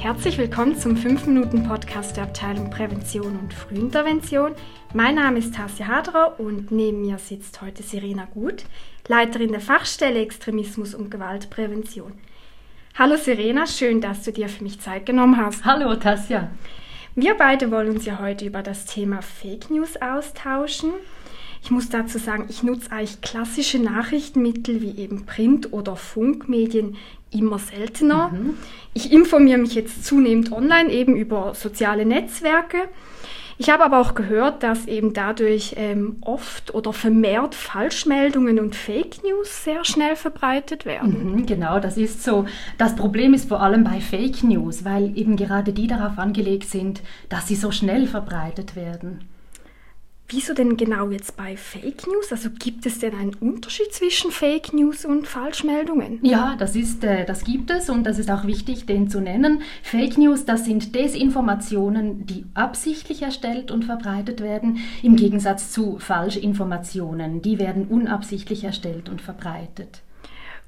Herzlich willkommen zum 5-Minuten-Podcast der Abteilung Prävention und Frühintervention. Mein Name ist Tassia Hadrer und neben mir sitzt heute Serena Gut, Leiterin der Fachstelle Extremismus und Gewaltprävention. Hallo Serena, schön, dass du dir für mich Zeit genommen hast. Hallo Tassia. Wir beide wollen uns ja heute über das Thema Fake News austauschen. Ich muss dazu sagen, ich nutze eigentlich klassische Nachrichtenmittel wie eben Print- oder Funkmedien immer seltener. Mhm. Ich informiere mich jetzt zunehmend online eben über soziale Netzwerke. Ich habe aber auch gehört, dass eben dadurch ähm, oft oder vermehrt Falschmeldungen und Fake News sehr schnell verbreitet werden. Mhm, genau, das ist so. Das Problem ist vor allem bei Fake News, weil eben gerade die darauf angelegt sind, dass sie so schnell verbreitet werden. Wieso denn genau jetzt bei Fake News? Also gibt es denn einen Unterschied zwischen Fake News und Falschmeldungen? Ja, das ist, äh, das gibt es und das ist auch wichtig, den zu nennen. Fake News, das sind Desinformationen, die absichtlich erstellt und verbreitet werden, im Gegensatz zu Falschinformationen, die werden unabsichtlich erstellt und verbreitet.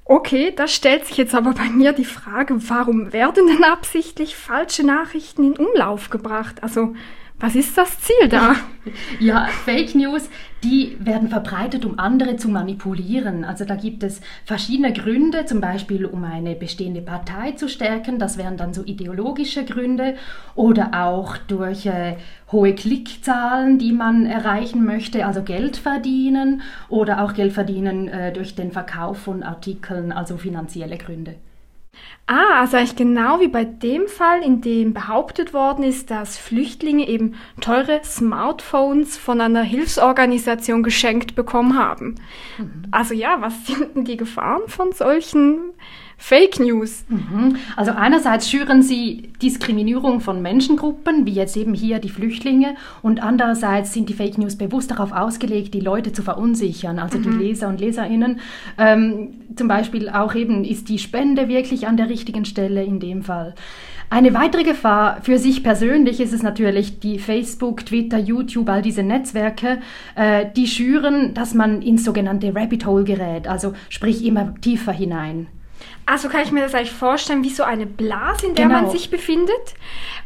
Okay, da stellt sich jetzt aber bei mir die Frage, warum werden denn absichtlich falsche Nachrichten in Umlauf gebracht? Also was ist das Ziel da? Ja, Fake News, die werden verbreitet, um andere zu manipulieren. Also da gibt es verschiedene Gründe, zum Beispiel um eine bestehende Partei zu stärken. Das wären dann so ideologische Gründe oder auch durch äh, hohe Klickzahlen, die man erreichen möchte, also Geld verdienen oder auch Geld verdienen äh, durch den Verkauf von Artikeln, also finanzielle Gründe. Ah, also eigentlich genau wie bei dem Fall, in dem behauptet worden ist, dass Flüchtlinge eben teure Smartphones von einer Hilfsorganisation geschenkt bekommen haben. Mhm. Also ja, was sind denn die Gefahren von solchen Fake News. Mhm. Also einerseits schüren sie Diskriminierung von Menschengruppen, wie jetzt eben hier die Flüchtlinge, und andererseits sind die Fake News bewusst darauf ausgelegt, die Leute zu verunsichern, also mhm. die Leser und Leserinnen. Ähm, zum Beispiel auch eben, ist die Spende wirklich an der richtigen Stelle in dem Fall? Eine weitere Gefahr für sich persönlich ist es natürlich, die Facebook, Twitter, YouTube, all diese Netzwerke, äh, die schüren, dass man ins sogenannte Rabbit Hole gerät, also sprich immer tiefer hinein. Also kann ich mir das eigentlich vorstellen wie so eine Blase, in der genau. man sich befindet.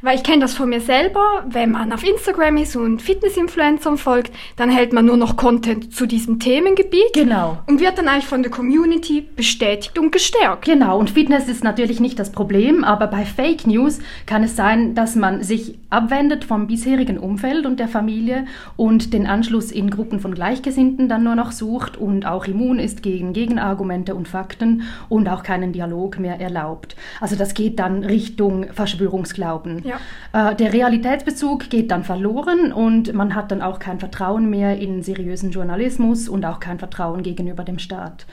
Weil ich kenne das von mir selber, wenn man auf Instagram ist und Fitness-Influencern folgt, dann hält man nur noch Content zu diesem Themengebiet. Genau. Und wird dann eigentlich von der Community bestätigt und gestärkt. Genau. Und Fitness ist natürlich nicht das Problem, aber bei Fake News kann es sein, dass man sich abwendet vom bisherigen Umfeld und der Familie und den Anschluss in Gruppen von Gleichgesinnten dann nur noch sucht und auch immun ist gegen Gegenargumente und Fakten und auch keinen Dialog mehr erlaubt. Also das geht dann Richtung Verschwörungsglauben. Ja. Äh, der Realitätsbezug geht dann verloren und man hat dann auch kein Vertrauen mehr in seriösen Journalismus und auch kein Vertrauen gegenüber dem Staat.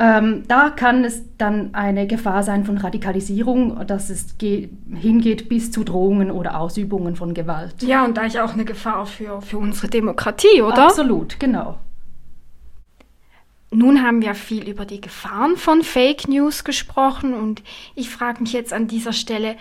Ähm, da kann es dann eine Gefahr sein von Radikalisierung, dass es hingeht bis zu Drohungen oder Ausübungen von Gewalt. Ja, und eigentlich auch eine Gefahr für, für unsere Demokratie, oder? Absolut, genau. Nun haben wir viel über die Gefahren von Fake News gesprochen und ich frage mich jetzt an dieser Stelle,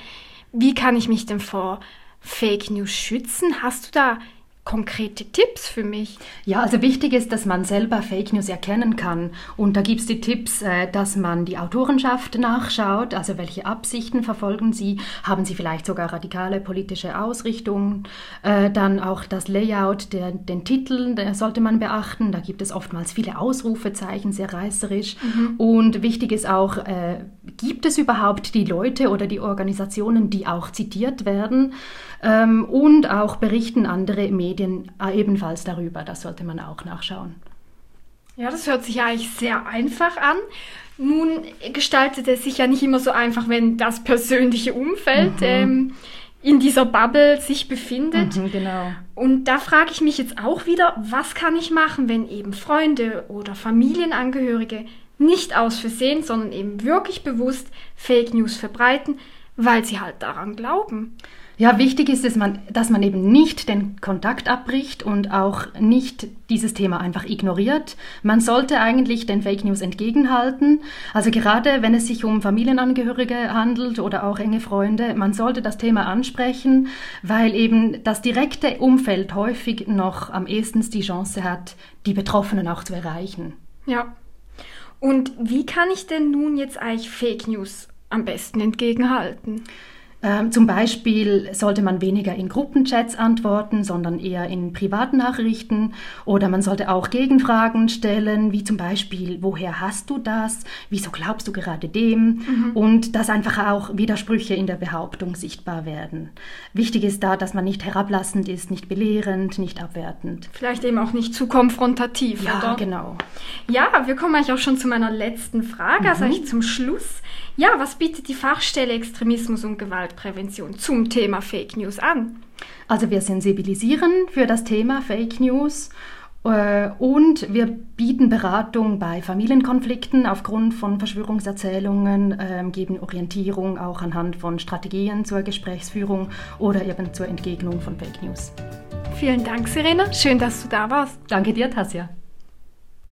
wie kann ich mich denn vor Fake News schützen? Hast du da konkrete Tipps für mich? Ja, also wichtig ist, dass man selber Fake News erkennen kann. Und da gibt es die Tipps, äh, dass man die Autorenschaft nachschaut, also welche Absichten verfolgen sie, haben sie vielleicht sogar radikale politische Ausrichtungen. Äh, dann auch das Layout, der, den Titel, sollte man beachten. Da gibt es oftmals viele Ausrufezeichen, sehr reißerisch. Mhm. Und wichtig ist auch, äh, gibt es überhaupt die Leute oder die Organisationen, die auch zitiert werden? Ähm, und auch berichten andere Medien äh, ebenfalls darüber. Das sollte man auch nachschauen. Ja, das hört sich eigentlich sehr einfach an. Nun gestaltet es sich ja nicht immer so einfach, wenn das persönliche Umfeld mhm. ähm, in dieser Bubble sich befindet. Mhm, genau. Und da frage ich mich jetzt auch wieder, was kann ich machen, wenn eben Freunde oder Familienangehörige nicht aus Versehen, sondern eben wirklich bewusst Fake News verbreiten, weil sie halt daran glauben. Ja, wichtig ist es, dass man eben nicht den Kontakt abbricht und auch nicht dieses Thema einfach ignoriert. Man sollte eigentlich den Fake News entgegenhalten. Also gerade wenn es sich um Familienangehörige handelt oder auch enge Freunde, man sollte das Thema ansprechen, weil eben das direkte Umfeld häufig noch am ehesten die Chance hat, die Betroffenen auch zu erreichen. Ja. Und wie kann ich denn nun jetzt eigentlich Fake News am besten entgegenhalten? Ähm, zum Beispiel sollte man weniger in Gruppenchats antworten, sondern eher in Privatnachrichten. Oder man sollte auch Gegenfragen stellen, wie zum Beispiel, woher hast du das? Wieso glaubst du gerade dem? Mhm. Und dass einfach auch Widersprüche in der Behauptung sichtbar werden. Wichtig ist da, dass man nicht herablassend ist, nicht belehrend, nicht abwertend. Vielleicht eben auch nicht zu konfrontativ, ja, oder? genau. Ja, wir kommen eigentlich auch schon zu meiner letzten Frage, also mhm. also zum Schluss. Ja, was bietet die Fachstelle Extremismus und Gewaltprävention zum Thema Fake News an? Also wir sensibilisieren für das Thema Fake News äh, und wir bieten Beratung bei Familienkonflikten aufgrund von Verschwörungserzählungen, ähm, geben Orientierung auch anhand von Strategien zur Gesprächsführung oder eben zur Entgegnung von Fake News. Vielen Dank, Serena. Schön, dass du da warst. Danke dir, Tasja.